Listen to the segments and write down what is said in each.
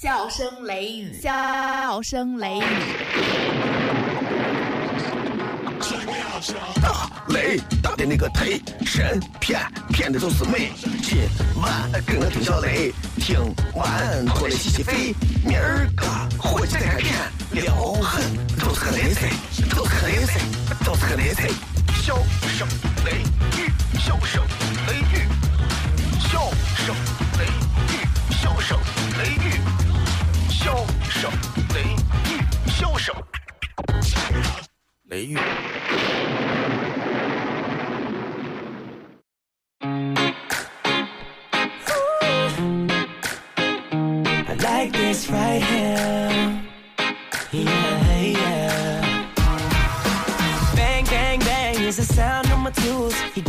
笑声雷雨，笑声雷雨。大雷大的那个忒神骗骗的都是美。今晚跟我听小雷，听完过来洗洗肺。明儿个回去再开店，撩狠都是个雷菜，都是个雷菜，都是个雷菜。笑声雷雨，笑声雷雨，笑声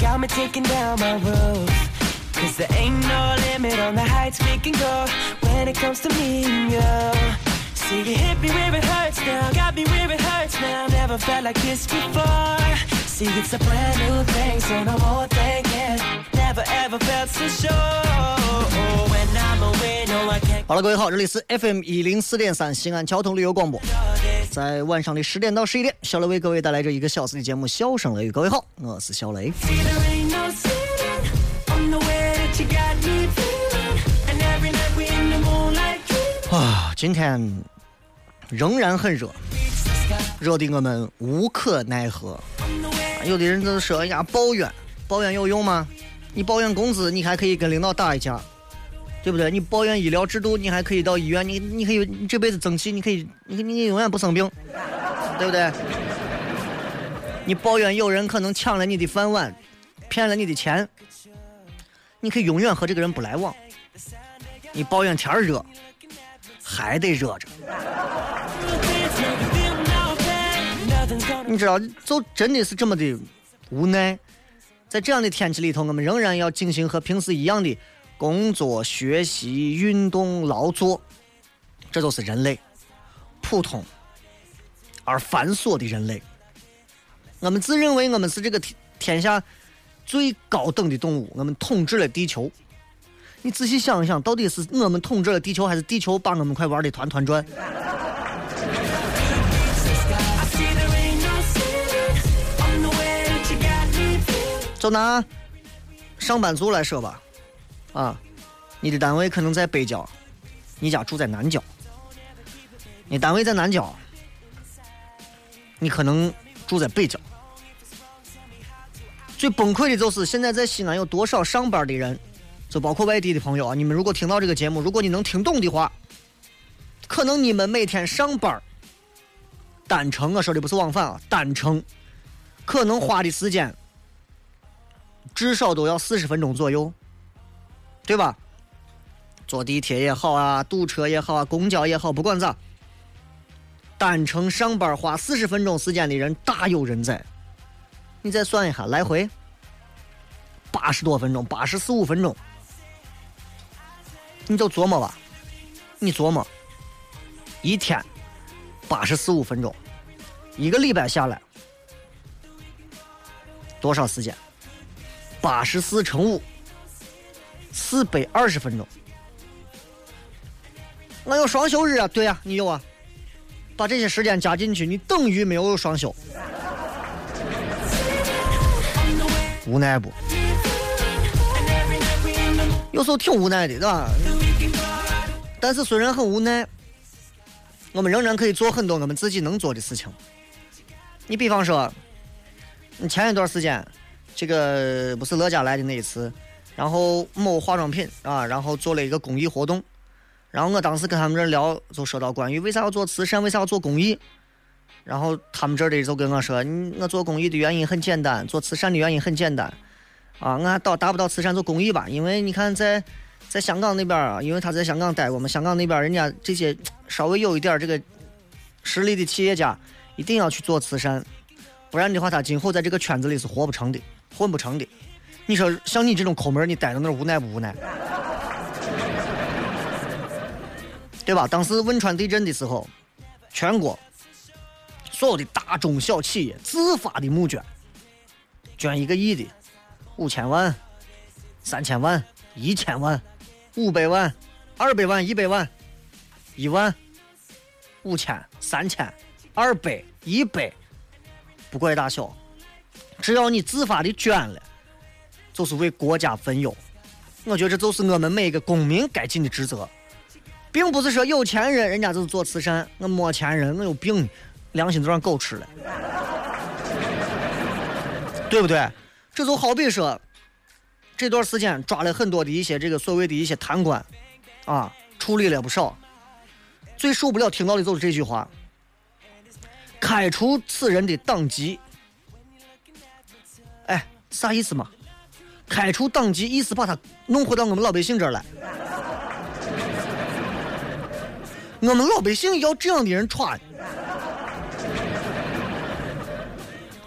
got me taking down my roof. Cause there ain't no limit on the heights we can go when it comes to me and you. See, you hit me where it hurts now, got me where it hurts now. Never felt like this before. See, it's a brand new thing, so no more thinking. Never ever felt so sure. When I'm away, no, I can't. 好了，各位好，这里是 FM 一零四点三西安交通旅游广播，在晚上的十点到十一点，小雷为各位带来这一个小时的节目《笑声雷雨》。各位好，我是小雷。啊，今天仍然很热，热的我们无可奈何。有的人就说，哎呀，抱怨，抱怨有用吗？你抱怨工资，你还可以跟领导打一架，对不对？你抱怨医疗制度，你还可以到医院，你你可以，你这辈子争气，你可以，你你永远不生病，对不对？你抱怨有人可能抢了你的饭碗，骗了你的钱，你可以永远和这个人不来往。你抱怨天热，还得热着。你知道，就真的是这么的无奈。在这样的天气里头，我们仍然要进行和平时一样的工作、学习、运动、劳作，这就是人类普通而繁琐的人类。我们自认为我们是这个天天下最高等的动物，我们统治了地球。你仔细想一想，到底是我们统治了地球，还是地球把我们快玩的团团转？就拿上班族来说吧，啊，你的单位可能在北郊，你家住在南郊，你单位在南郊，你可能住在北郊。最崩溃的就是现在在西安有多少上班的人，就包括外地的朋友啊，你们如果听到这个节目，如果你能听懂的话，可能你们每天上班单程，我说的不是往返啊，单程可能花的时间。至少都要四十分钟左右，对吧？坐地铁也好啊，堵车也好啊，公交也好，不管咋，单程上班花四十分钟时间的人大有人在。你再算一下，来回八十多分钟，八十四五分钟，你就琢磨吧，你琢磨，一天八十四五分钟，一个礼拜下来多少时间？八十四乘五，四百二十分钟。我有双休日啊，对呀、你有啊。把这些时间加进去，你等于没有双休。无奈不？有时候挺无奈的，对吧？但是虽然很无奈，我们仍然可以做很多我们自己能做的事情。你比方说，你前一段时间，这个不是乐嘉来的那一次，然后某化妆品啊，然后做了一个公益活动，然后我当时跟他们这聊，就说到关于为啥要做慈善，为啥要做公益，然后他们这里就跟我说，你我做公益的原因很简单，做慈善的原因很简单，啊，我还到达不到慈善做公益吧，因为你看在在香港那边啊，因为他在香港待过嘛，香港那边人家这些稍微有一点这个实力的企业家，一定要去做慈善，不然的话，他今后在这个圈子里是活不成的，混不成的。你说像你这种抠门，你待到那儿无奈不无奈？对吧？当时汶川地震的时候，全国所有的大中小企业自发的募捐，捐一个亿的，五千万、三千万、一千万、五百万、二百万、一百万，一万、五千、三千、二百、一百，不管大小，只要你自发的捐了，就是为国家分忧。我觉得这就是我们每一个公民该尽的职责，并不是说有钱人人家就是做慈善，我没钱人我有病，良心都让狗吃了，对不对？这就好比说，这段时间抓了很多的一些这个所谓的一些贪官，啊，处理了不少。最受不了听到的就是这句话：开除此人的党籍。啥意思嘛？开除党籍，意思把他弄回到我们老百姓这儿来。我们老百姓要这样的人穿，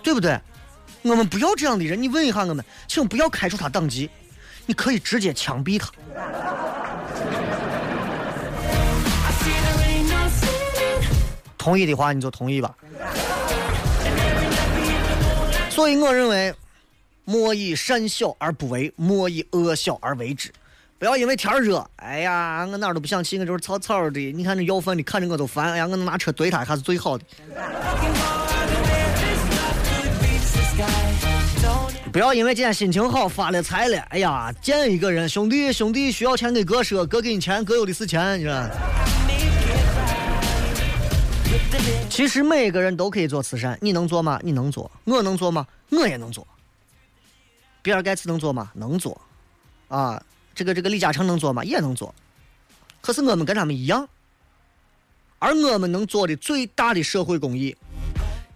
对不对？我们不要这样的人。你问一下我们，请不要开除他党籍，你可以直接枪毙他。同意的话你就同意吧。所以我认为。莫以善小而不为，莫以恶小而为之。不要因为天热，哎呀，我哪儿都不想去，我就是草草的。你看这要饭的看着我都烦，哎呀，我能拿车怼他还是最好的。不要因为今天心情好发了财了，哎呀，见一个人，兄弟兄弟需要钱给哥说，哥给你钱，哥有的是钱，你知道。其实每个人都可以做慈善，你能做吗？你能做，我能做吗？我也能做。比尔盖茨能做吗？能做，啊，这个这个李嘉诚能做吗？也能做。可是我们跟他们一样，而我们能做的最大的社会公益，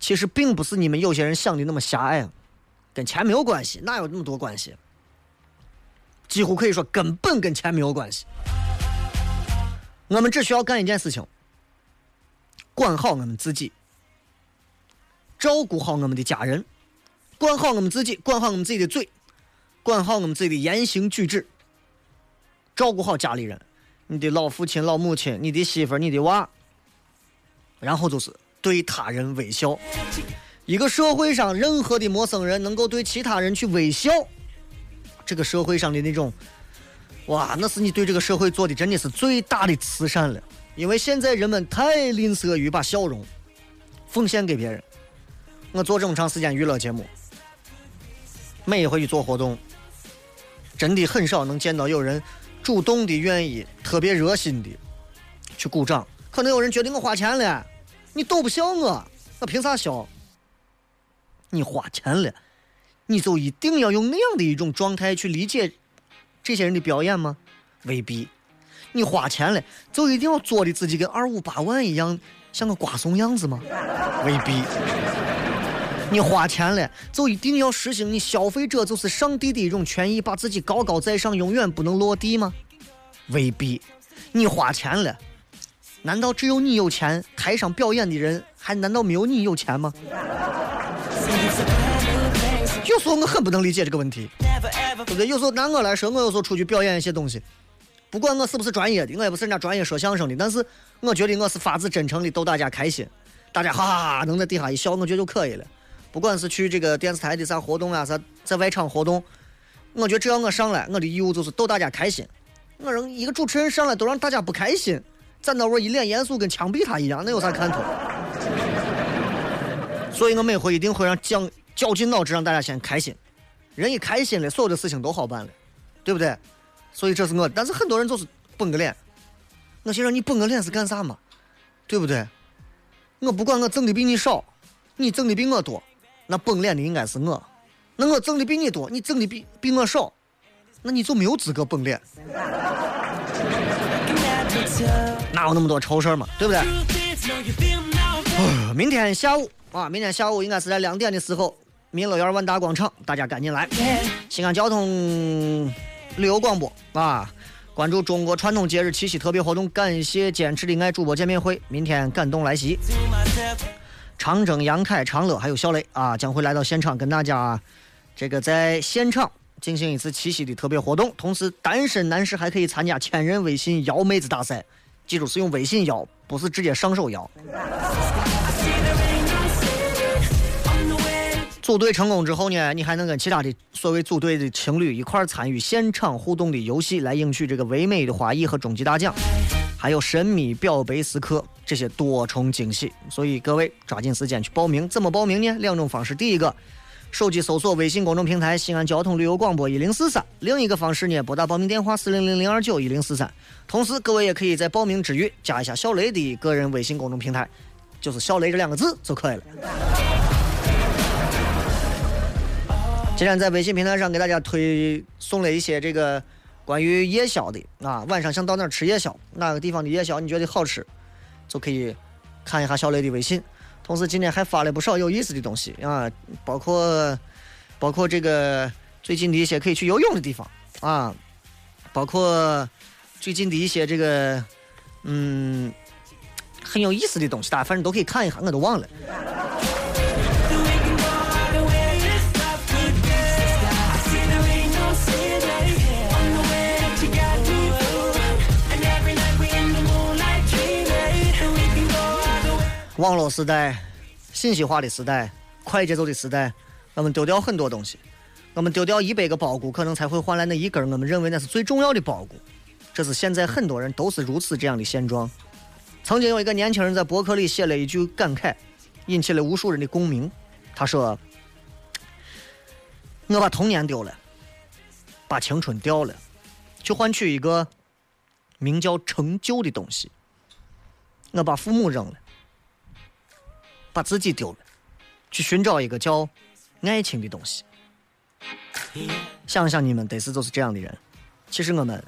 其实并不是你们有些人想的那么狭隘，跟钱没有关系，哪有那么多关系？几乎可以说根本跟钱没有关系。我们只需要干一件事情，管好我们自己，照顾好我们的家人，管好我们自己，管好我们自己的嘴。管好我们自己的言行举止，照顾好家里人，你的老父亲、老母亲，你的媳妇、你的娃，然后就是对他人微笑。一个社会上任何的陌生人能够对其他人去微笑，这个社会上的那种，哇，那是你对这个社会做的真的是最大的慈善了。因为现在人们太吝啬于把笑容奉献给别人。我做这么长时间娱乐节目，每一回去做活动。真的很少能见到有人主动的愿意、特别热心的去鼓掌。可能有人觉得我花钱了，你逗不笑我，我凭啥笑？你花钱了，你就一定要用那样的一种状态去理解这些人的表演吗？未必。你花钱了，就一定要做的自己跟二五八万一样，像个瓜怂样子吗？未必。你花钱了，就一定要实行你消费者就是上帝的一种权益，把自己高高在上，永远不能落地吗？未必。你花钱了，难道只有你有钱？台上表演的人还难道没有你有钱吗？有时候我很不能理解这个问题，对不对？有时候拿我来说，我有时候出去表演一些东西，不管我是不是专业的，我也不是人家专业说相声的，但是我觉得我是发自真诚的逗大家开心，大家哈哈哈能在底下一笑，我觉得就可以了。不管是去这个电视台的啥活动啊，啥在外场活动，我觉得只要我上来，我的义务就是逗大家开心。我让一个主持人上来都让大家不开心，站到我一脸严肃，跟枪毙他一样，那有啥看头？所以我每回一定会让讲绞尽脑汁让大家先开心。人一开心了，所有的事情都好办了，对不对？所以这是我，但是很多人就是绷个脸。我先让你绷个脸是干啥嘛？对不对？我不管我挣的比你少，你挣的比我多。那崩脸的应该是我，那我挣的比你多，你挣的比比我少，那你就没有资格崩脸。哪有那么多愁事嘛，对不对？明天下午啊，明天下午应该是在两点的时候，民乐园万达广场，大家赶紧来。西安交通旅游广播啊，关注中国传统节日七夕特别活动，感谢坚持的爱主播见面会，明天感动来袭。长征、杨凯、长乐还有小雷啊，将会来到现场跟大家这个在现场进行一次七夕的特别活动。同时，单身男士还可以参加千人微信摇妹子大赛，记住是用微信摇，不是直接上手摇。组队成功之后呢，你还能跟其他的所谓组队的情侣一块参与现场互动的游戏，来赢取这个唯美的花艺和终极大奖。还有神秘表白时刻这些多重惊喜。所以各位抓紧时间去报名。怎么报名呢？两种方式。第一个，手机搜索微信公众平台“西安交通旅游广播一零四三”。另一个方式呢，拨打报名电话四零零零二九一零四三。同时，各位也可以在报名之余加一下小雷的个人微信公众平台，就是“小雷”这两个字就可以了。今天在微信平台上给大家推送了一些这个关于夜宵的啊，晚上想到哪儿吃夜宵，哪个地方的夜宵你觉得好吃，就可以看一下小雷的微信。同时今天还发了不少有意思的东西啊，包括包括这个最近的一些可以去游泳的地方啊，包括最近的一些这个嗯很有意思的东西，大家反正都可以看一下，我都忘了。网络时代，信息化的时代，快节奏的时代，我们丢掉很多东西。我们丢掉一百个包谷，可能才会换来那一根我们认为那是最重要的包谷。这是现在很多人都是如此这样的现状。曾经有一个年轻人在博客里写了一句感慨，引起了无数人的共鸣。他说：“我把童年丢了，把青春掉了，去换取一个名叫成就的东西。我把父母扔了。”把自己丢了，去寻找一个叫爱情的东西。想想你们得是就是这样的人，其实我们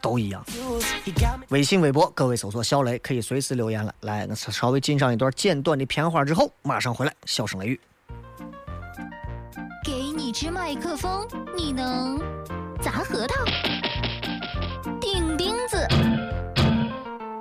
都一样。微信、微博，各位搜索“小雷”，可以随时留言了。来，那稍微进上一段简短的片花之后，马上回来。小声雷雨，给你支麦克风，你能砸核桃、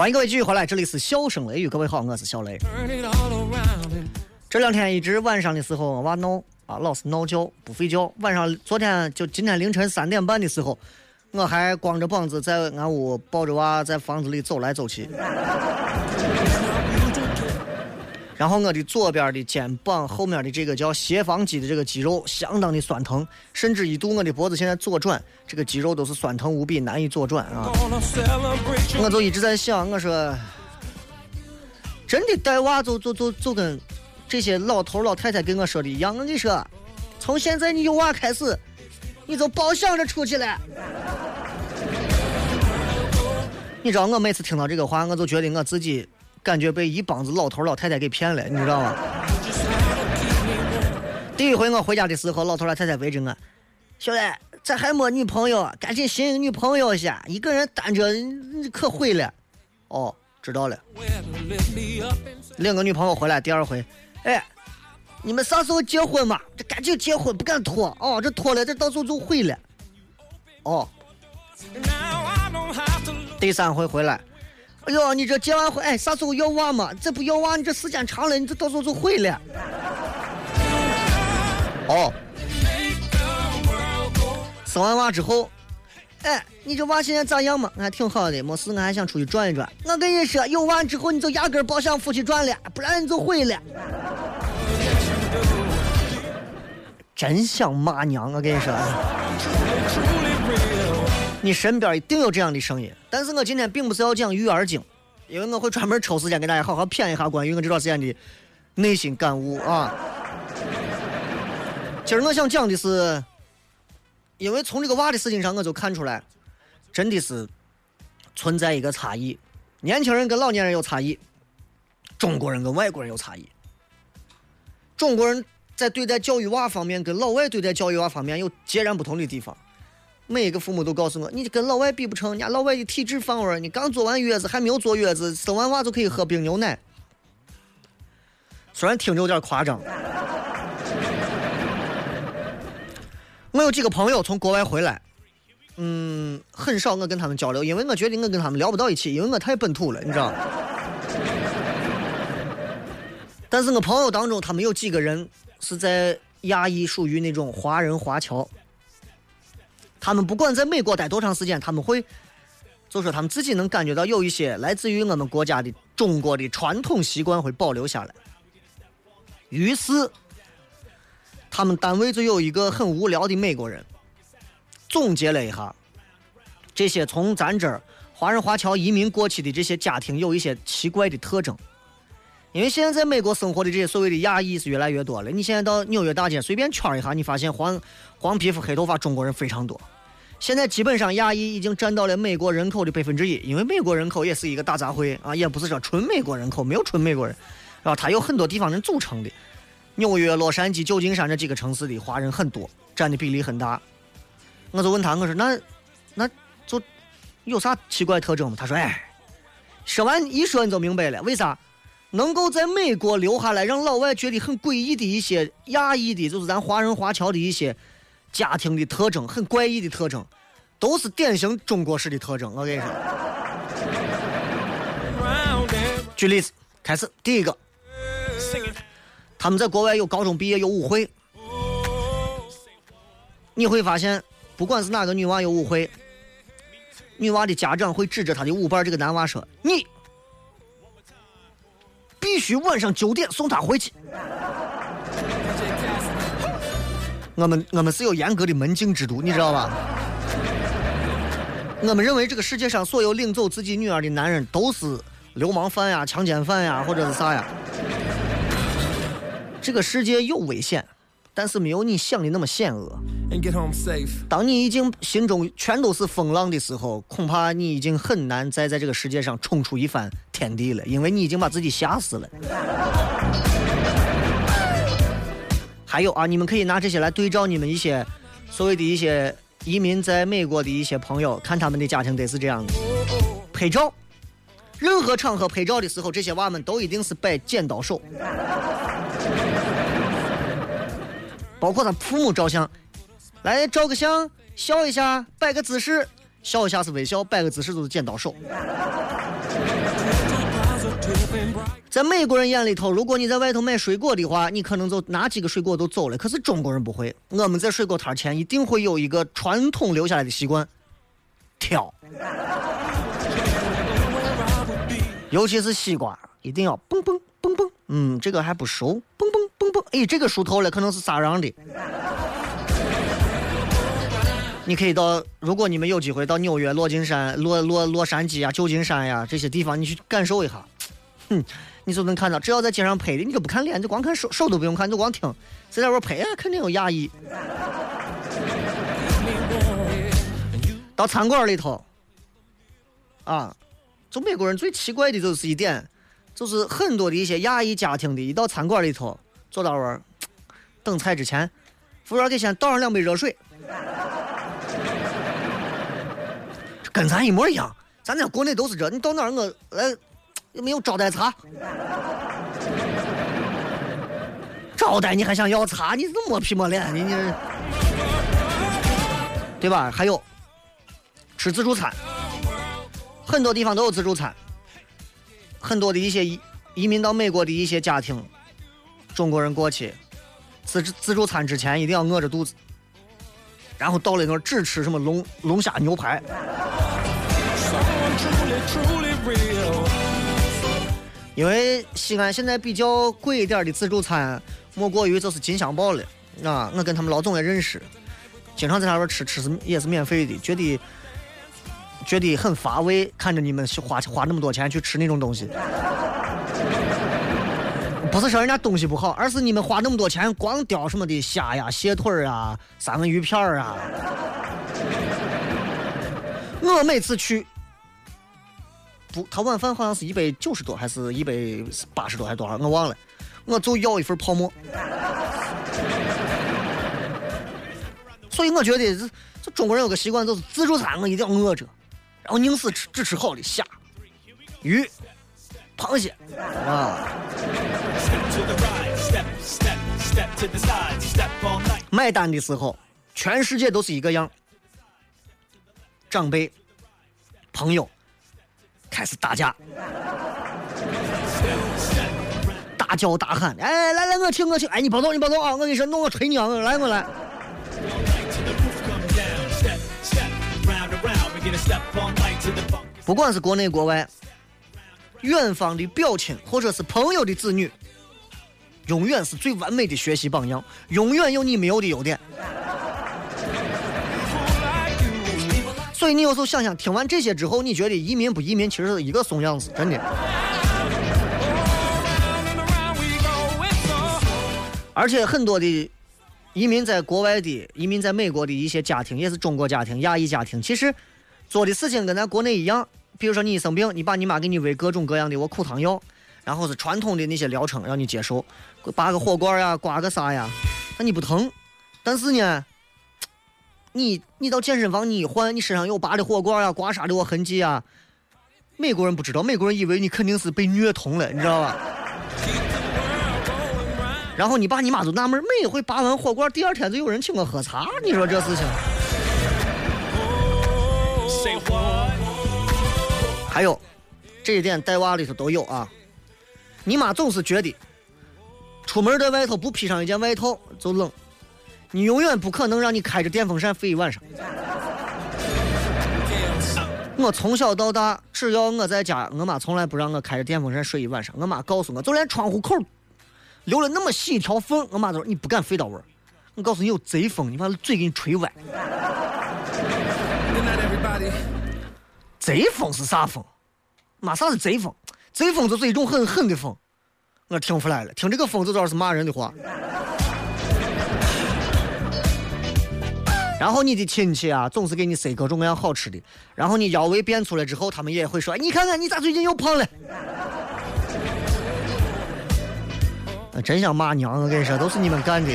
欢迎各位继续回来，这里是笑声雷雨，各位好，我是小雷。这两天一直晚上的时候，娃闹啊，老是闹觉不睡觉。晚上昨天就今天凌晨三点半的时候，我还光着膀子在俺屋抱着娃在房子里走来走去。然后我的左边的肩膀后面的这个叫斜方肌的这个肌肉相当的酸疼，甚至一度我的脖子现在左转，这个肌肉都是酸疼无比，难以左转啊！我就一直在想，我说，真的带娃就就就就跟这些老头老太太跟我说的一样，我跟你说，从现在你有娃开始，你就别想着出去了。你知道我每次听到这个话，我就觉得我自己。感觉被一帮子老头老太太给骗了，你知道吗？第一回我回家的时候，老头老太太围着我，小子，咋还没女朋友，赶紧寻个女朋友去，一个人单着可毁了。哦，知道了。领个女朋友回来，第二回，哎，你们啥时候结婚嘛？这赶紧结婚，不敢拖。哦，这拖了，这到时候就毁了。哦。第三回回来。哎呦，你这结完婚，哎，啥时候要娃嘛？这不要娃，你这时间长了，你这到时候就毁了。哦，生完娃之后，哎，你这娃现在咋样嘛？还挺好的，没事，我还想出去转一转。我跟你说，有娃之后你就压根儿别想出去转了，不然你就毁了。真想骂娘，我跟你说。你身边一定有这样的声音，但是我今天并不是要讲育儿经，因为我会专门抽时间给大家好好谝一下关于我这段时间的内心感悟啊。今儿我想讲的是，因为从这个娃的事情上，我就看出来，真的是存在一个差异，年轻人跟老年人有差异，中国人跟外国人有差异，中国人在对待教育娃方面跟老外对待教育娃方面有截然不同的地方。每一个父母都告诉我，你跟老外比不成，人家老外的体质放味儿，你刚坐完月子还没有坐月子，生完娃就可以喝冰牛奶。虽然听着有点夸张。我有几个朋友从国外回来，嗯，很少我跟他们交流，因为我觉得我跟他们聊不到一起，因为我太本土了，你知道。但是我朋友当中，他们有几个人是在亚裔，属于那种华人华侨。他们不管在美国待多长时间，他们会就说他们自己能感觉到有一些来自于我们国家的中国的传统习惯会保留下来。于是。他们单位就有一个很无聊的美国人，总结了一下这些从咱这儿华人华侨移民过去的这些家庭有一些奇怪的特征。因为现在在美国生活的这些所谓的亚裔是越来越多了。你现在到纽约大街随便圈一下，你发现黄黄皮肤黑头发中国人非常多。现在基本上亚裔已经占到了美国人口的百分之一，因为美国人口也是一个大杂烩啊，也不是说纯美国人口，没有纯美国人，啊它有很多地方人组成的。纽约、洛杉矶、旧金山这几个城市的华人很多，占的比例很大。我就问他，我说那那就有啥奇怪特征吗？他说：“哎，说完一说你就明白了，为啥能够在美国留下来，让老外觉得很诡异的一些亚裔的，就是咱华人华侨的一些家庭的特征，很怪异的特征，都是典型中国式的特征。我跟你说，举例子，开始第一个。”他们在国外有高中毕业有舞会，你会发现，不管是哪个女娃有舞会，女娃的家长会指着她的舞伴这个男娃说：“你必须晚上九点送他回去。”我们我们是有严格的门禁制度，你知道吧？我们认为这个世界上所有领走自己女儿的男人都是流氓犯呀、强奸犯呀，或者是啥呀？这个世界有危险，但是没有你想的那么险恶。当你已经心中全都是风浪的时候，恐怕你已经很难再在这个世界上冲出一番天地了，因为你已经把自己吓死了。还有啊，你们可以拿这些来对照你们一些所谓的一些移民在美国的一些朋友，看他们的家庭得是这样的：拍照，任何场合拍照的时候，这些娃们都一定是摆剪刀手。包括他父母照相，来照个相，笑一下，摆个姿势，笑一下是微笑，摆个姿势就是剪刀手。在美国人眼里头，如果你在外头买水果的话，你可能就拿几个水果都走了。可是中国人不会，我们在水果摊前一定会有一个传统留下来的习惯，挑，尤其是西瓜，一定要嘣嘣嘣嘣，嗯，这个还不熟，嘣不。哎，这个熟透了，可能是撒瓤的。你可以到，如果你们有机会到纽约、洛金山、洛洛洛杉矶啊、旧金山呀这些地方，你去感受一下。哼，你就能看到，只要在街上拍的，你都不看脸，就光看手，手都不用看，就光听，在那边拍，肯定有压抑。到餐馆里头，啊，就美国人最奇怪的就是一点，就是很多的一些亚裔家庭的，一到餐馆里头。坐到位等 菜之前，服务员给先倒上两杯热水，跟咱一模一样。咱在国内都是这，你到哪儿我来 有没有招待茶？招待你还想要茶？你这摸皮摸脸，你你，对吧？还有吃自助餐，很多地方都有自助餐，很多的一些移移民到美国的一些家庭。中国人过去自自助餐之前一定要饿着肚子，然后到了那儿只吃什么龙龙虾牛排。因为西安现在比较贵一点的自助餐，莫过于就是金香堡了。啊，我跟他们老总也认识，经常在那边吃，吃是也是免费的，觉得觉得很乏味，看着你们花花那么多钱去吃那种东西。不是说人家东西不好，而是你们花那么多钱光雕什么的虾呀、蟹腿儿啊、三文鱼片儿啊。我每次去，不，他晚饭好像是一百九十多，还是一百八十多，还是多少？我忘了。我就要一份泡馍。所以我觉得这这中国人有个习惯，就是自助餐我一定要饿着，然后宁死吃只吃好的虾、鱼。螃蟹啊。买单的时候，全世界都是一个样。长辈、朋友开始打架，大叫大喊：“哎，来来，我请我请！哎，你别动，你别动啊！我跟你说，弄个吹牛，来我来。”不管是国内国外，远方的表亲或者是朋友的子女，永远是最完美的学习榜样，永远有你没有的优点。所以你有时候想想，听完这些之后，你觉得移民不移民其实是一个怂样子，真的。而且很多的移民在国外的、移民在美国的一些家庭，也是中国家庭、亚裔家庭，其实做的事情跟咱国内一样。比如说你一生病，你爸你妈给你喂各种各样的我苦汤药，然后是传统的那些疗程让你接受，拔个火罐呀，刮个痧呀，那你不疼，但是呢。你你到健身房你一换，你身上有拔的火罐呀，刮痧的我痕迹啊。美国人不知道，美国人以为你肯定是被虐童了，你知道吧？然后你爸你妈就纳闷，每回拔完火罐，第二天就有人请我喝茶，你说这事情？还有这一点带娃里头都有啊。你妈总是觉得，出门在外头不披上一件外套就冷。你永远不可能让你开着电风扇睡一晚上。我从小到大，只要我在家，我妈从来不让我开着电风扇睡一晚上。我妈告诉我，就连窗户口留了那么细一条缝，我妈都说你不敢睡到味儿。我告诉你，有贼风，你把嘴给你吹歪。贼风是啥风？妈啥是贼风？贼风就是一种很狠的风。我听出来了，听这个风就知道是骂人的话。然后你的亲戚啊，总是给你塞各种各样好吃的。然后你腰围变粗了之后，他们也会说：“你看看你咋最近又胖了？”真想骂娘！我跟你说，都是你们干的。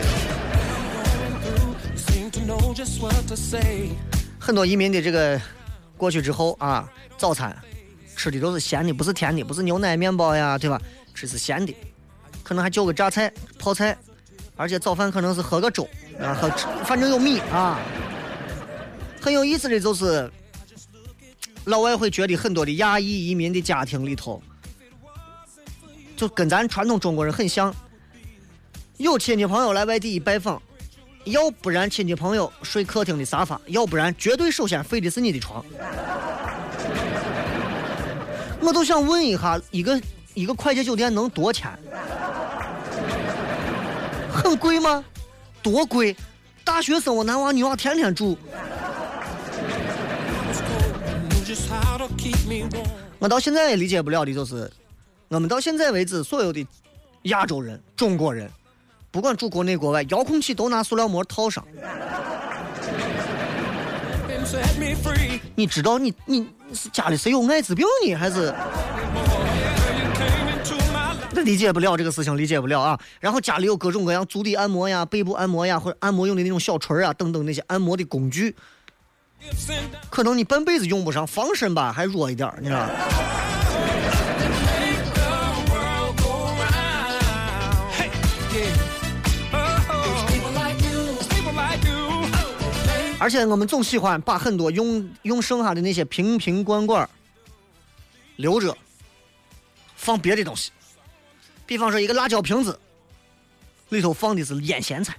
很多移民的这个过去之后啊，早餐吃的都是咸的，不是甜的，不是牛奶面包呀，对吧？吃是咸的，可能还叫个榨菜、泡菜，而且早饭可能是喝个粥。啊，喝反正有米啊，很有意思的就是，老外会觉得很多的亚裔移民的家庭里头，就跟咱传统中国人很像。有亲戚朋友来外地拜访，要不然亲戚朋友睡客厅的沙发，要不然绝对首先飞的是你的床。我都想问一下，一个一个快捷酒店能多钱？很贵吗？多贵！大学生我男娃女娃天天住。我到现在也理解不了的就是，我们到现在为止所有的亚洲人、中国人，不管住国内国外，遥控器都拿塑料膜套上。你知道你你是家里谁有艾滋病呢，还是？那理解不了这个事情，理解不了啊！然后家里有各种各样足底按摩呀、背部按摩呀，或者按摩用的那种小锤啊等等那些按摩的工具，可能你半辈子用不上，防身吧还弱一点，你知道。而且我们总喜欢把很多用用剩下的那些瓶瓶罐罐留着，放别的东西。比方说一个辣椒瓶子，里头放的是腌咸菜。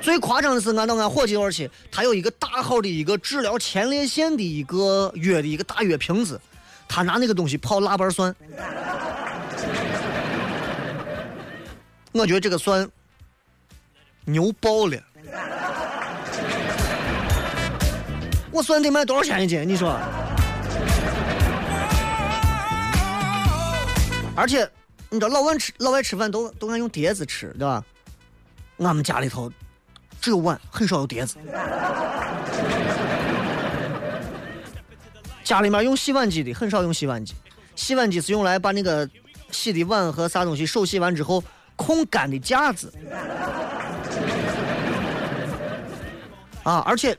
最夸张的是，俺到俺伙计那儿去，他有一个大号的一个治疗前列腺的一个药的一个大药瓶子，他拿那个东西泡腊八蒜。我觉得这个蒜牛爆了。我算得卖多少钱一斤？你说？而且，你知道老外吃老外吃饭都都爱用碟子吃，对吧？俺们家里头只有碗，很少有碟子。家里面用洗碗机的很少用洗碗机，洗碗机是用来把那个洗的碗和啥东西手洗完之后控干的架子。啊，而且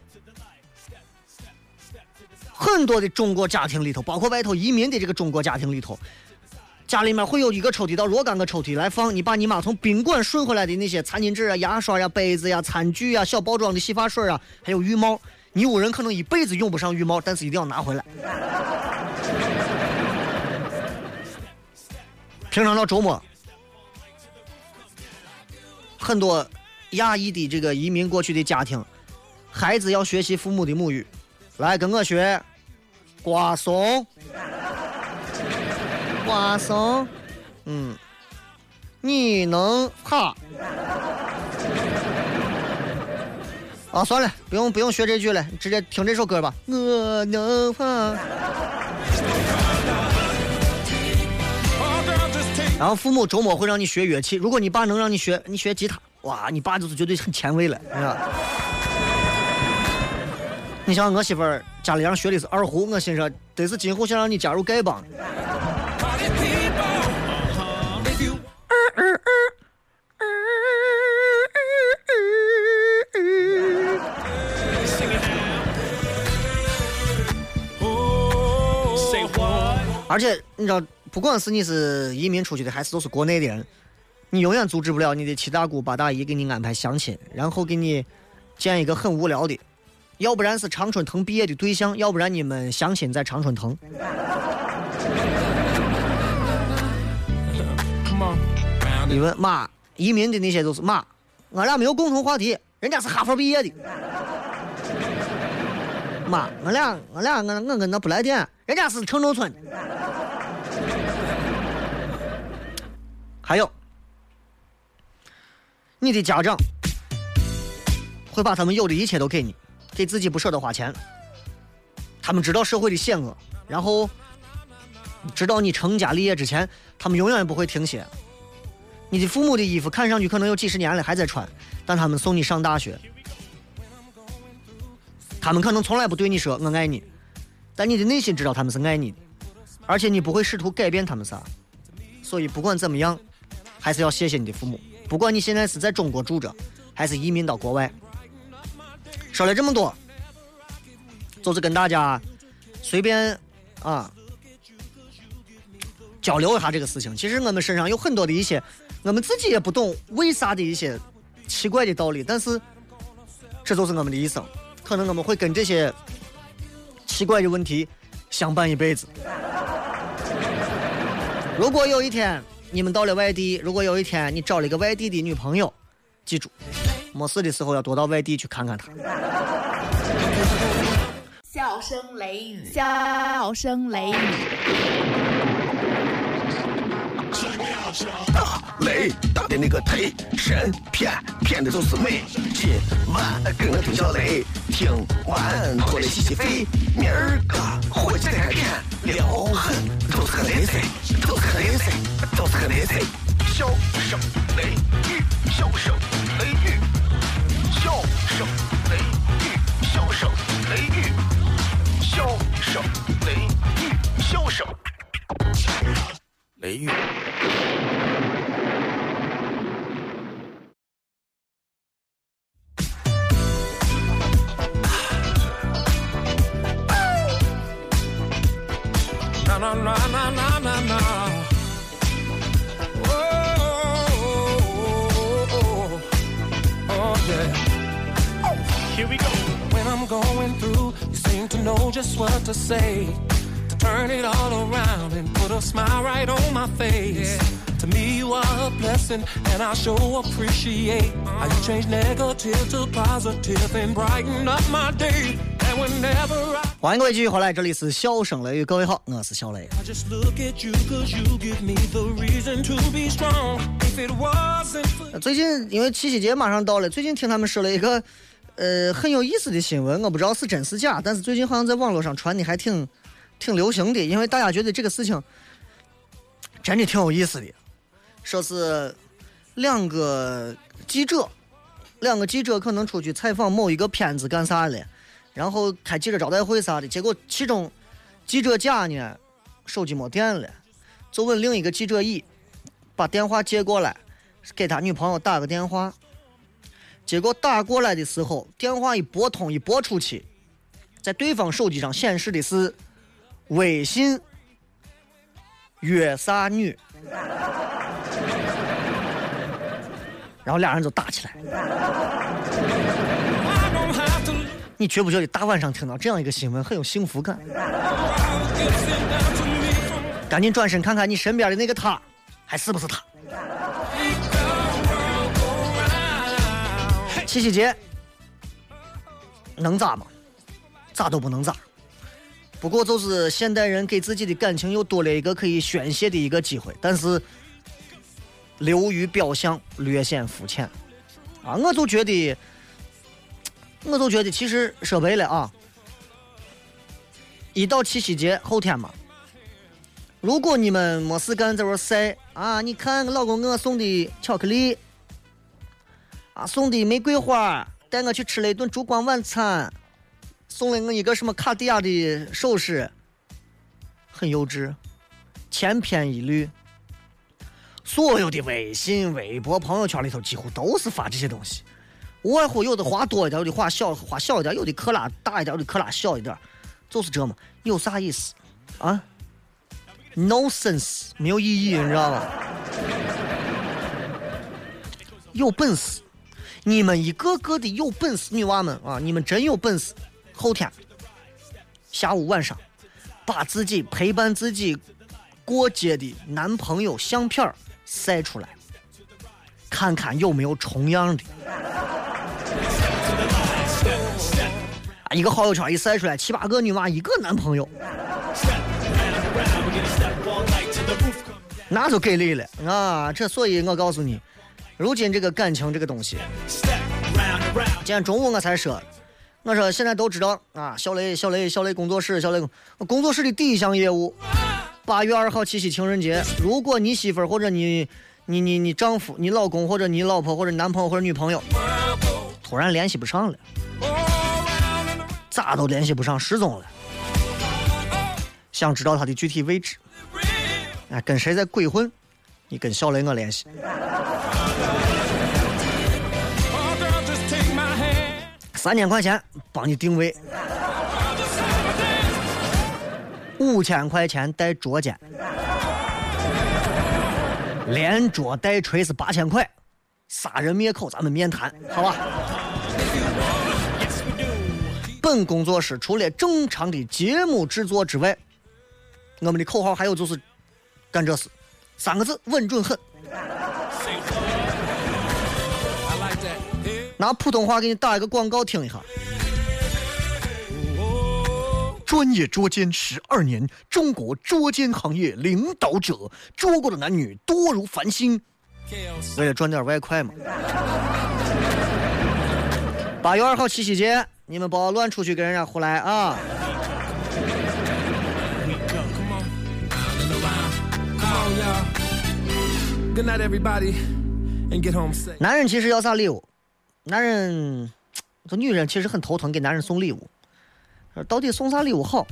很多的中国家庭里头，包括外头移民的这个中国家庭里头，家里面会有一个抽屉到若干个抽屉来放你爸你妈从宾馆顺回来的那些餐巾纸啊、牙刷呀、杯子呀、餐具呀、小包装的洗发水啊，还有浴帽。你屋人可能一辈子用不上浴帽，但是一定要拿回来。平常到周末，很多亚裔的这个移民过去的家庭，孩子要学习父母的母语，来跟我学，瓜怂，瓜怂，嗯，你能爬？啊，算了，不用不用学这句了，直接听这首歌吧。我能爬。然后父母周末会让你学乐器，如果你爸能让你学，你学吉他，哇，你爸就是绝对很前卫了，是吧？你像我媳妇儿家里让学的是二胡，我心说得是今后想让你加入丐帮。而且你知道，不管是你是移民出去的，还是都是国内的人，你永远阻止不了你的七大姑八大姨给你安排相亲，然后给你见一个很无聊的，要不然是常春藤毕业的对象，要不然你们相亲在常春藤。你问妈，移民的那些都是妈，俺俩没有共同话题，人家是哈佛毕业的。妈，俺俩俺俩俺我跟那不来电，人家是城中村的。还有，你的家长会把他们有的一切都给你，给自己不舍得花钱。他们知道社会的险恶，然后知道你成家立业之前，他们永远不会停歇。你的父母的衣服看上去可能有几十年了还在穿，但他们送你上大学。他们可能从来不对你说“我爱你”，但你的内心知道他们是爱你的，而且你不会试图改变他们啥。所以不管怎么样。还是要谢谢你的父母，不管你现在是在中国住着，还是移民到国外。说了这么多，就是跟大家随便啊交流一下这个事情。其实我们身上有很多的一些我们自己也不懂为啥的一些奇怪的道理，但是这就是我们的一生。可能我们会跟这些奇怪的问题相伴一辈子。如果有一天，你们到了外地，如果有一天你找了一个外地的女朋友，记住，没事的时候要多到外地去看看他。笑声雷雨，笑声雷雨。大雷打的那个忒神骗骗的都是美。今晚跟我听小雷，听完过来洗洗肺。明儿个回家开店，撩狠都是个雷菜，都是个雷菜，都是个雷菜。笑声雷雨，笑声雷雨，笑声雷雨，笑声雷雨，笑声雷雨，笑声雷雨。na na na na na na. going through, you seem to know just what to say. To turn it all around and put a smile right on my face. To me, you are a blessing, and I sure appreciate how you change negative to positive and brighten up my day. And whenever I 欢迎各位继续回来，这里是笑声雷雨，各位好，我是小雷。 I just look at you cause you give me the reason to be strong. If it wasn't for 最近因为七夕节马上到了，最近听他们说了一个 呃很有意思的新闻，我不知道是真是假，但是最近好像在网络上传的还挺挺流行的，因为大家觉得这个事情真的挺有意思的，说是两个记者，两个记者可能出去采访某一个片子干啥了，然后开记者招待会啥的，结果其中记者甲呢手机没电了，就问另一个记者乙把电话接过来。给他女朋友打个电话，结果打过来的时候，电话一拨通一拨出去，在对方手机上显示的是微信约啥女，然后俩人就打起来。你觉不觉得大晚上听到这样一个新闻很有幸福感？赶紧转身看看你身边的那个他，还是不是他？七夕节能咋吗？咋都不能咋。不过就是现代人给自己的感情又多了一个可以宣泄的一个机会，但是流于表象，略显肤浅。啊，我就觉得，我就觉得，其实说白了啊，一到七夕节后天嘛，如果你们没事干在这晒啊，你看老公给我送的巧克力，啊，送的玫瑰花，带我去吃了一顿烛光晚餐，送了我一个什么卡地亚的首饰，很幼稚，千篇一律。所有的微信、微博、朋友圈里头几乎都是发这些东西，无外乎有的花多一点，有的花小花小一点，有的克拉大一点，有的克拉小一点，就是这嘛，有啥意思啊？No sense，没有意义，你知道吧？有本事，你们一个个的有本事，女娃们啊，你们真有本事，后天下午晚上把自己陪伴自己过节的男朋友相片晒出来，看看有没有重样的。啊，一个好友圈一晒出来，七八个女娃，一个男朋友，那就给力了啊！这所以我告诉你，如今这个感情这个东西，今天中午我才说，我说现在都知道啊，小雷、小雷、小雷工作室、小雷工作室的第一项业务。八月二号七夕情人节，如果你媳妇儿或者你、你、你、你丈夫、你老公或者你老婆或者男朋友或者女朋友突然联系不上了，咋都联系不上，失踪了，想知道他的具体位置，哎，跟谁在鬼混？你跟小雷我联系，三千块钱帮你定位。五千块钱带捉奸，连捉带锤是八千块，杀人灭口咱们面谈，好吧？本工作室除了正常的节目制作之外，我们的口号还有就是干这事，三个字稳准狠。拿普通话给你打一个广告听一下。专业捉奸十二年，中国捉奸行业领导者，捉过的男女多如繁星。为了赚点外快嘛。八月二号七夕节，你们不要乱出去跟人家胡来啊！男人其实要啥礼物？男人，这女人其实很头疼，给男人送礼物。到底送啥礼物好？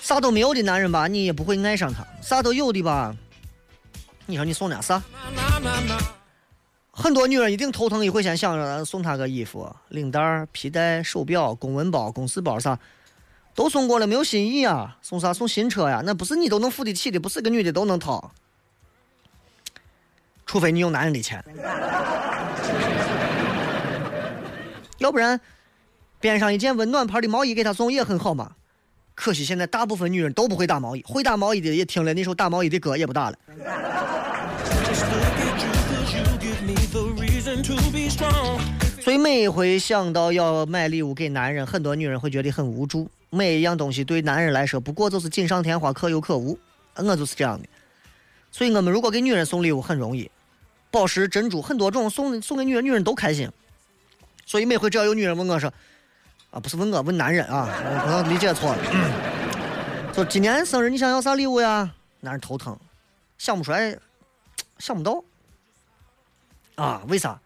啥都没有的男人吧，你也不会爱上他；啥都有的吧，你说你送点啥？很多女人一定头疼，一会先想着送他个衣服、领带、皮带、手表、公文包、公事包啥，都送过了，没有新意啊！送啥？送新车呀？那不是你都能付得起的，不是个女的都能掏。除非你有男人的钱，要不然。边上一件温暖牌的毛衣给他送也很好嘛，可惜现在大部分女人都不会打毛衣，会打毛衣的也听了那首打毛衣的歌也不打了。所以每回想到要买礼物给男人，很多女人会觉得很无助。每一样东西对男人来说不过就是锦上添花，可有可无。我就是这样的。所以我们如果给女人送礼物很容易，宝石、珍珠很多种，送送给女人，女人都开心。所以每回只要有女人问我说。啊，不是问我，问男人啊，可能理解错了。说今年生日你想要啥礼物呀？男人头疼，想不出来，想不到。啊，为啥？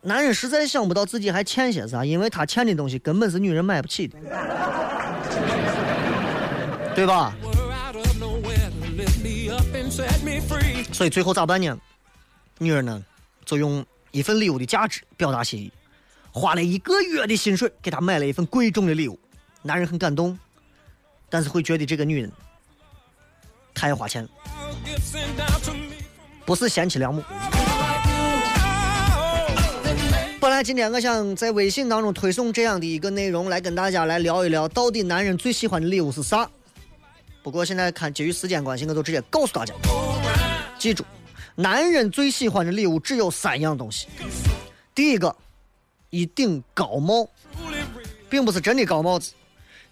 男人实在想不到自己还欠些啥，因为他欠的东西根本是女人买不起的，对吧？所以最后咋办呢？女人呢，就用一份礼物的价值表达心意。花了一个月的薪水给她买了一份贵重的礼物，男人很感动，但是会觉得这个女人太花钱了，不是贤妻良母。本来今天我想在微信当中推送这样的一个内容，来跟大家来聊一聊，到底男人最喜欢的礼物是啥？不过现在看基于时间关系，我就直接告诉大家，记住，男人最喜欢的礼物只有三样东西。第一个，一顶高帽，并不是真的高帽子，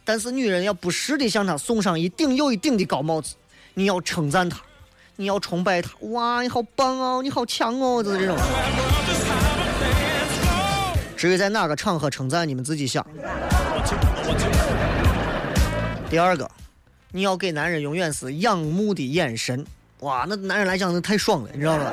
但是女人要不时的向他送上一顶又一顶的高帽子，你要称赞他，你要崇拜他，哇，你好棒哦，你好强哦，就是这种。至于在哪个场合称赞，你们自己想。第二个，你要给男人永远是仰慕的眼神，哇，那男人来讲那太爽了，你知道吗？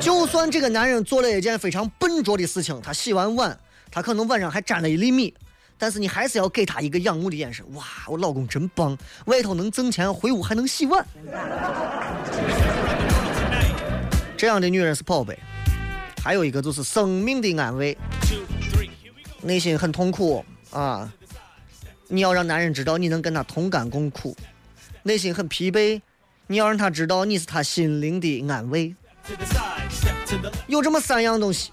就算这个男人做了一件非常笨拙的事情，他洗完碗，他可能碗上还沾了一粒米，但是你还是要给他一个仰慕的眼神。哇，我老公真棒，外头能挣钱，回屋还能洗碗。这样的女人是宝贝。还有一个就是生命的安慰，内心很痛苦啊！你要让男人知道你能跟他同甘共苦，内心很疲惫，你要让他知道你是他心灵的安慰。有这么三样东西：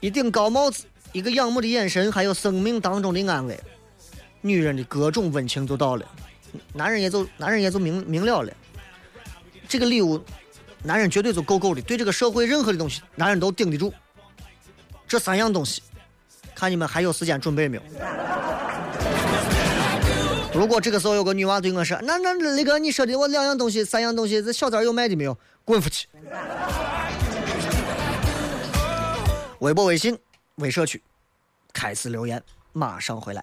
一顶高帽子，一个仰慕的眼神，还有生命当中的安慰。女人的各种温情就到了，男人也就男人也就明明了了。这个礼物。男人绝对就够够的，对这个社会任何的东西，男人都顶得住。这三样东西，看你们还有时间准备没有？如果这个时候有个女娃对我说：“那那那个你说的我两样东西、三样东西，这小店有卖的没有？”滚出去！微博、微信、微社区，开始留言，马上回来。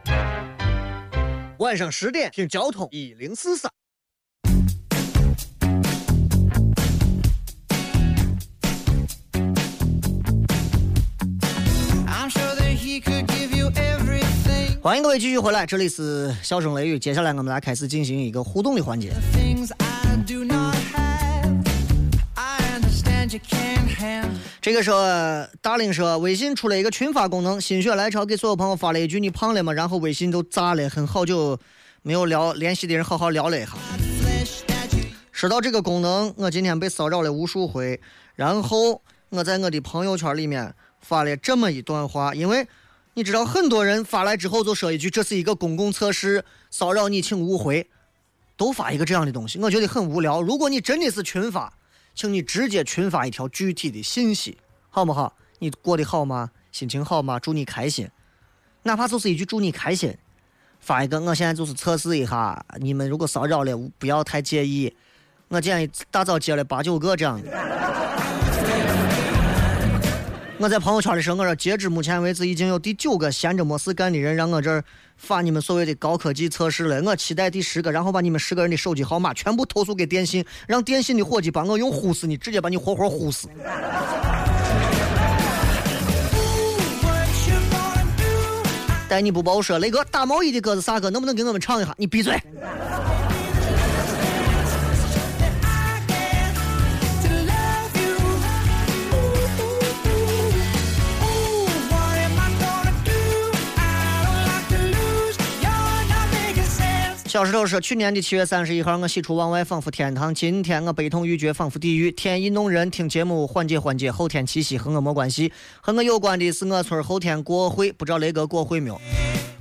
晚上十点听交通一零四三。欢迎各位继续回来，这里是笑声雷雨。接下来我们来开始进行一个互动的环节。这个说大林说微信出了一个群发功能，心血来潮给所有朋友发了一句“你胖了吗？”然后微信都炸了，很好久没有聊联系的人好好聊了一下。说到这个功能，我今天被骚扰了无数回，然后我在我的朋友圈里面发了这么一段话，因为。你知道很多人发来之后就说一句：“这是一个公共测试，骚扰你请勿回。”都发一个这样的东西，我觉得很无聊。如果你真的是群发，请你直接群发一条具体的信息，好不好？你过得好吗？心情好吗？祝你开心，哪怕就是一句祝你开心，发一个。我现在就是测试一下，你们如果骚扰了，不要太介意。我建议大早接了八九个这样的。我在朋友圈的时候，我说截止目前为止已经有第九个闲着没事干的人让我这儿发你们所谓的高科技测试了。我期待第十个，然后把你们十个人的手机号码全部投诉给电信，让电信的伙计把我用呼死你，直接把你活活呼死。待你不报说雷哥打毛衣的歌是啥歌？能不能给我们唱一下？你闭嘴。小石头说：“去年的七月三十一号，我喜出望外，仿佛天堂；今天我悲痛欲绝，仿佛地狱。天意弄人，听节目缓解缓解。后天七夕和我没关系，和我有关的是我村后天过会，不知道雷哥过会没有？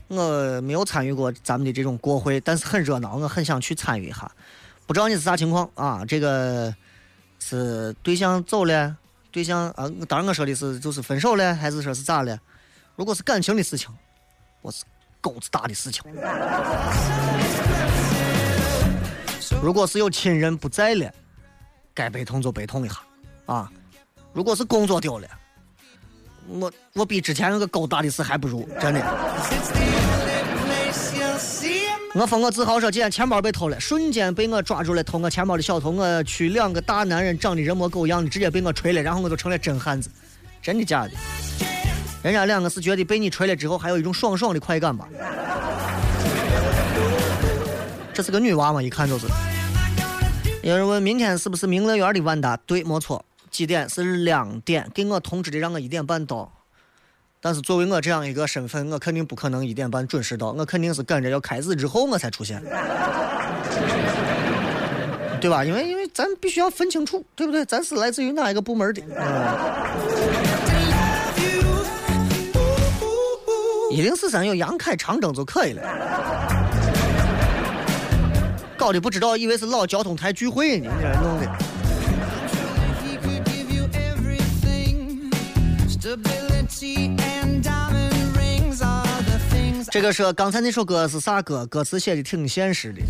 我没有参与过咱们的这种过会，但是很热闹，我很想去参与一下。不知道你是啥情况啊？这个是对象走了，对象啊，当然我说的是就是分手了，还是说是咋了？如果是感情的事情，我是狗子大的事情。”如果是有亲人不在了，该悲痛就悲痛一下，啊！如果是工作丢了，我我比之前那个狗大的事还不如，真的。我疯我自豪说，今天钱包被偷了，瞬间被我抓住了偷我钱包的小偷。我去两个大男人长得人模狗样的，直接被我锤了，然后我就成了真汉子。真的假的？人家两个是觉得被你锤了之后还有一种爽爽的快感吧？这是个女娃嘛，一看就是。有人问明天是不是明乐园的万达？对，没错。几点？是两点，给我通知的，让我一点半到。但是作为我这样一个身份，我肯定不可能一点半准时到，我肯定是赶着要开始之后我才出现，对吧？因为因为咱必须要分清楚，对不对？咱是来自于哪一个部门的？嗯一零四三有杨凯长征就可以了，搞的不知道，以为是老交通台聚会呢，你这弄的。这个是刚才那首歌是啥歌？歌词写的挺现实的。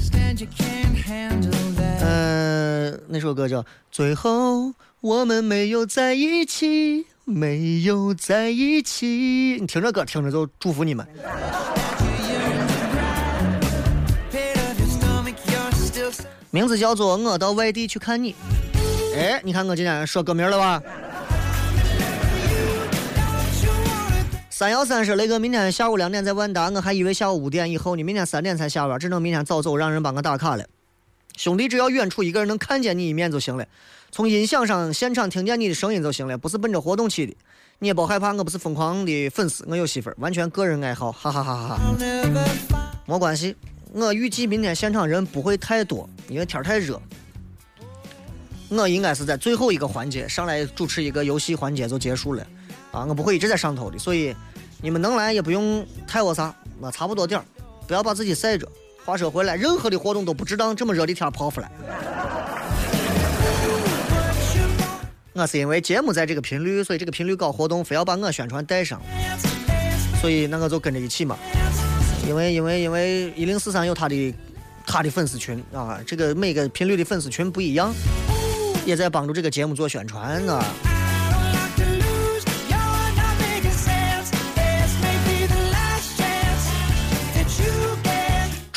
嗯、那首歌叫《最后我们没有在一起，没有在一起》。你听这歌听着就祝福你们。名字叫做《我到外地去看你》。哎，你看我今天说歌名了吧？三幺三说雷哥，明天下午两点在万达，我还以为下午五点以后呢，明天三点才下班，只能明天早走，让人帮我打卡了。兄弟，只要远处一个人能看见你一面就行了，从音响上现场听见你的声音就行了，不是奔着活动去的。你也别害怕，我不是疯狂的粉丝，我有媳妇儿，完全个人爱好，哈哈哈哈。没关系，我预计明天现场人不会太多，因为天太热。我应该是在最后一个环节上来主持一个游戏环节就结束了，啊，我不会一直在上头的，所以你们能来也不用太我啥，我差不多点儿，不要把自己晒着。话说回来，任何的活动都不值当这么热的天跑出来。我是因为节目在这个频率，所以这个频率搞活动，非要把我宣传带上，所以那我就跟着一起嘛。因为因为因为一零四三有他的他的粉丝群啊，这个每个频率的粉丝群不一样，也在帮助这个节目做宣传啊。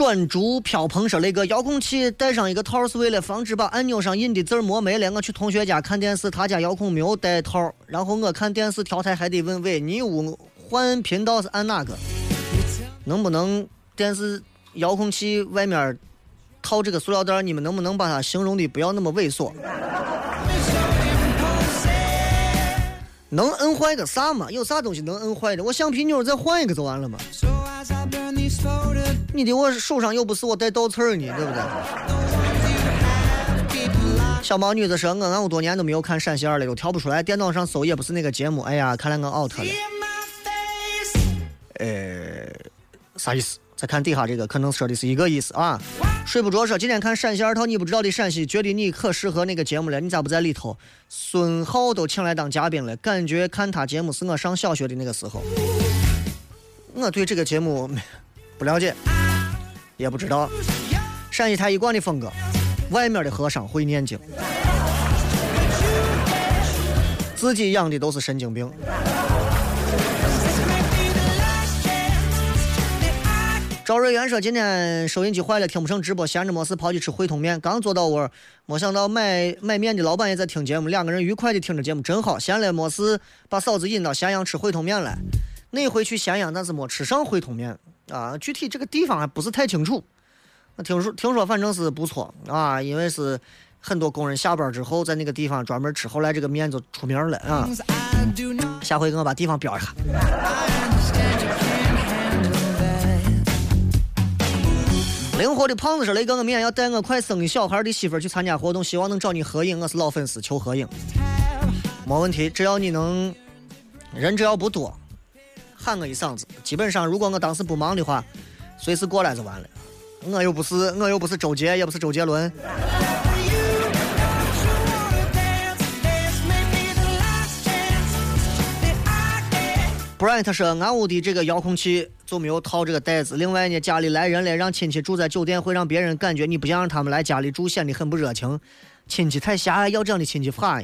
转竹飘蓬说：“雷哥，遥控器带上一个套是为了防止把按钮上印的字儿磨没了。我去同学家看电视，他家遥控没有带套，然后我看电视调台还得问喂，你屋换频道是按哪个？能不能电视遥控器外面套这个塑料袋？你们能不能把它形容的不要那么猥琐？能摁坏个啥嘛？有啥东西能摁坏的？我橡皮妞再换一个就完了嘛。你的我手上又不是我带倒刺儿呢，对不对？小毛女子说：“我俺有多年都没有看陕西二了，又调不出来，电脑上搜也不是那个节目。哎呀，看来我 out 了。呃，啥意思？再看底下这个，可能说的是一个意思啊。睡不着说今天看陕西二套你不知道的陕西，觉得你可适合那个节目了，你咋不在里头？孙浩都请来当嘉宾了，感觉看他节目是我上小学的那个时候。我对这个节目不了解，也不知道。陕西台一贯的风格，外面的和尚会念经，自己养的都是神经病。赵瑞元说：“今天收音机坏了，听不成直播，闲着没事跑去吃汇通面。刚坐到窝，没想到买买面的老板也在听节目，两个人愉快的听着节目，真好。闲了没事，把嫂子引到咸阳吃汇通面来。那回去咸阳，但是没吃上汇通面啊。具体这个地方还不是太清楚。我听说听说反正是不错啊，因为是很多工人下班之后在那个地方专门吃，后来这个面就出名了啊。下回给我把地方标一下。”灵活的胖子说：“雷哥，我明天要带我快生的小孩的媳妇去参加活动，希望能找你合影。我是老粉丝，求合影。没问题，只要你能，人只要不多，喊我一嗓子，基本上如果我当时不忙的话，随时过来就完了。我又不是我又不是周杰，也不是周杰伦。” Bright 说：“俺屋的这个遥控器就没有套这个袋子。另外呢，家里来人了，让亲戚住在酒店，会让别人感觉你不想让他们来家里住，显得很不热情。亲戚太狭隘，要这样的亲戚法。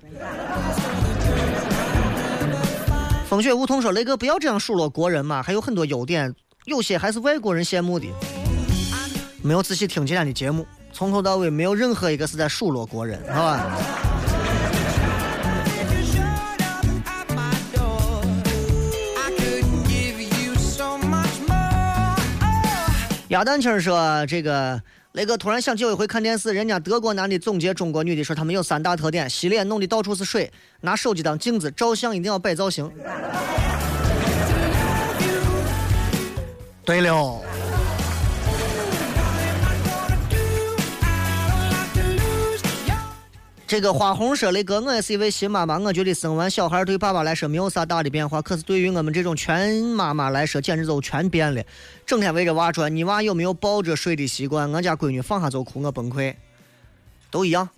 风雪梧桐说：“雷哥，不要这样数落国人嘛，还有很多优点，有些还是外国人羡慕的。”没有仔细听今天的节目，从头到尾没有任何一个是在数落国人，好吧？鸭蛋青说：“这个雷哥突然想起有一回看电视，人家德国男的总结中国女的说，他们有三大特点：洗脸弄的到处是水，拿手机当镜子，照相一定要摆造型。”对了。这个花红说：“雷哥，我也是一位新妈妈，我觉得生完小孩对爸爸来说没有啥大的变化，可是对于我们这种全妈妈来说，简直都全变了。整天围着娃转，你娃有没有抱着睡的习惯？我家闺女放下就哭，我崩溃。都一样，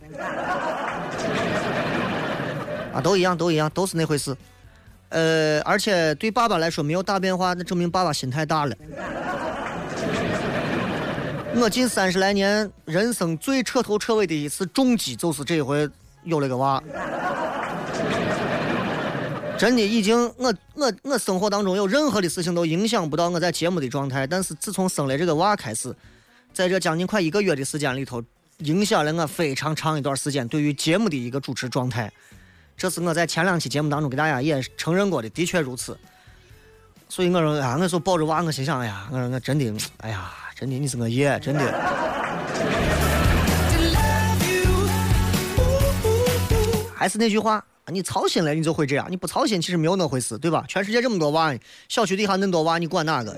啊，都一样，都一样，都是那回事。呃，而且对爸爸来说没有大变化，那证明爸爸心太大了。”我近三十来年人生最彻头彻尾的一次重击，就是这一回有了个娃。真的已经，我我我生活当中有任何的事情都影响不到我在节目的状态，但是自从生了这个娃开始，在这将近快一个月的时间里头，影响了我非常长一段时间对于节目的一个主持状态。这是我在前两期节目当中给大家也承认过的，的确如此。所以我说啊，我说抱着娃，我心想，哎呀，我说我真的，哎呀。真的，你是我爷，真的。还是那句话，你操心了，你就会这样；你不操心，其实没有那回事，对吧？全世界这么多娃，小区底下恁多娃，你管哪个？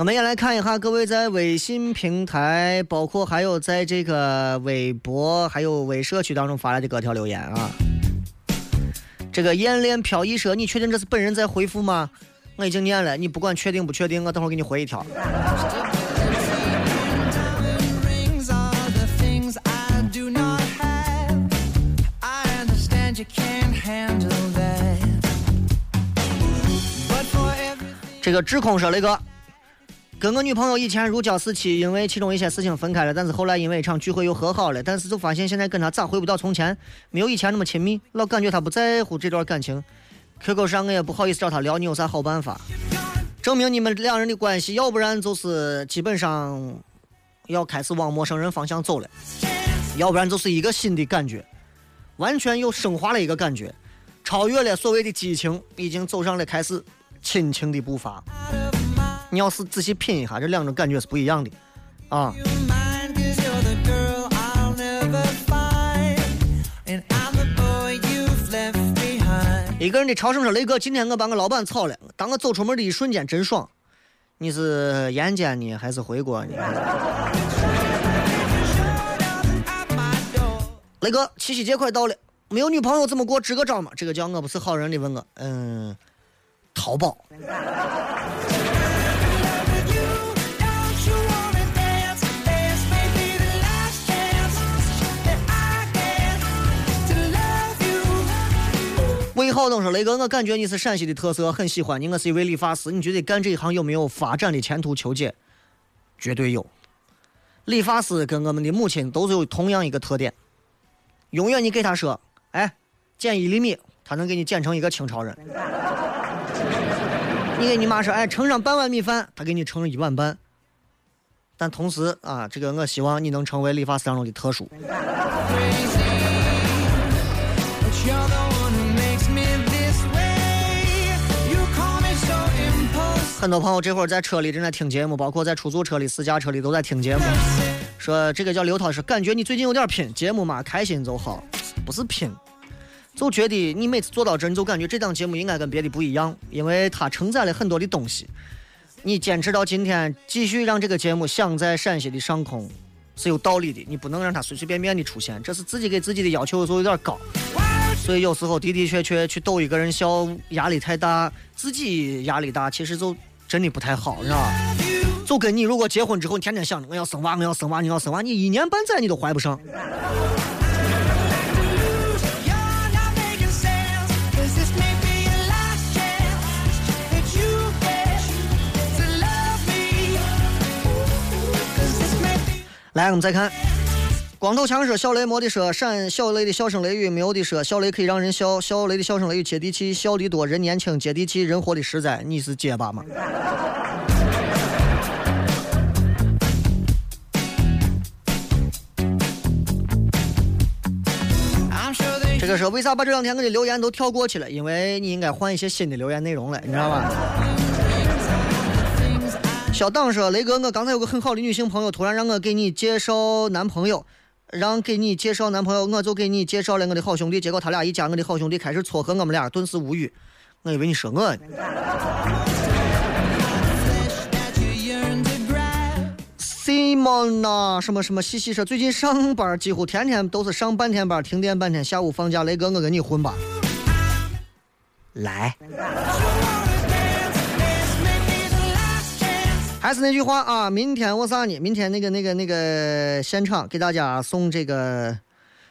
我们也来看一下各位在微信平台，包括还有在这个微博、还有微社区当中发来的各条留言啊。这个艳恋飘逸说：“你确定这是本人在回复吗？”我已经念了，你不管确定不确定，我等会儿给你回一条。这个指控说那个。跟我女朋友以前如胶似漆，因为其中一些事情分开了，但是后来因为一场聚会又和好了。但是就发现现在跟她咋回不到从前，没有以前那么亲密，老感觉她不在乎这段感情。QQ 上我也不好意思找她聊，你有啥好办法？证明你们两人的关系，要不然就是基本上要开始往陌生人方向走了，要不然就是一个新的感觉，完全又升华了一个感觉，超越了所谓的激情，已经走上了开始亲情的步伐。你要是仔细品一下，这两种感觉是不一样的，啊。一个人的超声说：“雷哥，今天我把我老板炒了。当我走出门的一瞬间，真爽。你是沿间呢，还是回国呢？”雷哥，七夕节快到了，没有女朋友怎么过？支个招嘛？这个叫我不是好人的问我，嗯，淘宝。魏浩东说：“雷哥，我感觉你是陕西的特色，很喜欢你。我是一位理发师，你觉得干这一行有没有发展的前途？求解。绝对有。理发师跟我们的母亲都是有同样一个特点，永远你给他说，哎，剪一厘米，他能给你剪成一个清朝人。你给你妈说，哎，盛上半碗米饭，他给你盛一碗半。但同时啊，这个我希望你能成为理发师当中的特殊。”很多朋友这会儿在车里正在听节目，包括在出租车里、私家车里都在听节目。说这个叫刘涛，是感觉你最近有点拼节目嘛，开心就好，不是拼，就觉得你每次做到这，你就感觉这档节目应该跟别的不一样，因为它承载了很多的东西。你坚持到今天，继续让这个节目响在陕西的上空，是有道理的。你不能让它随随便便的出现，这是自己给自己的要求有时候有点高。所以有时候的的确确去逗一个人笑，压力太大，自己压力大，其实就。真的不太好是吧？就跟你如果结婚之后你天天想着我要生娃我要生娃你要生娃你一年半载你都怀不上。来，我们再看。光头强说：“小雷没的说闪，小雷的笑声雷雨没有的说，小雷可以让人笑，小雷的笑声雷雨接地气，笑的多，人年轻，接地气，人活的实在。你是结巴吗？”这个说为啥把这两天我的留言都跳过去了？因为你应该换一些新的留言内容了，你知道吧？小党说：“雷哥，我刚才有个很好的女性朋友，突然让我给你介绍男朋友，让给你介绍男朋友，我就给你介绍了我的好兄弟。结果他俩一加我的好兄弟，开始撮合我们俩，顿时无语。我以为你说我呢。Simon 呐，什么什么西西说，最近上班几乎天天都是上半天班，停电半天，下午放假。雷哥，我跟你混吧，来。还是那句话啊，明天我啥呢？明天那个那个那个现场给大家送这个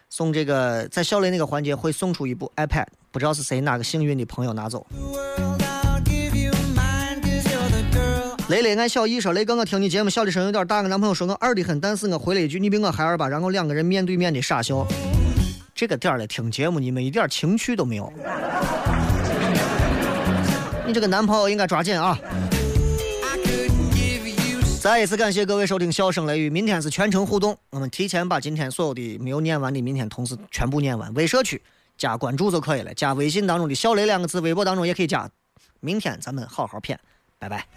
送这个，在校内那个环节会送出一部 iPad，不知道是谁哪个幸运的朋友拿走。雷雷爱小姨说：“雷哥，我听你节目，笑的声音有点大，我男朋友说我二的很，但是我回了一句你比我还二吧，然后两个人面对面的傻笑。这个点儿了听节目，你们一点情趣都没有。你这个男朋友应该抓紧啊！再一次感谢各位收听《笑声雷雨》，明天是全程互动，我们提前把今天所有的没有念完的，明天同时全部念完。微社区加关注就可以了，加微信当中的“小雷”两个字，微博当中也可以加。明天咱们好好骗，拜拜。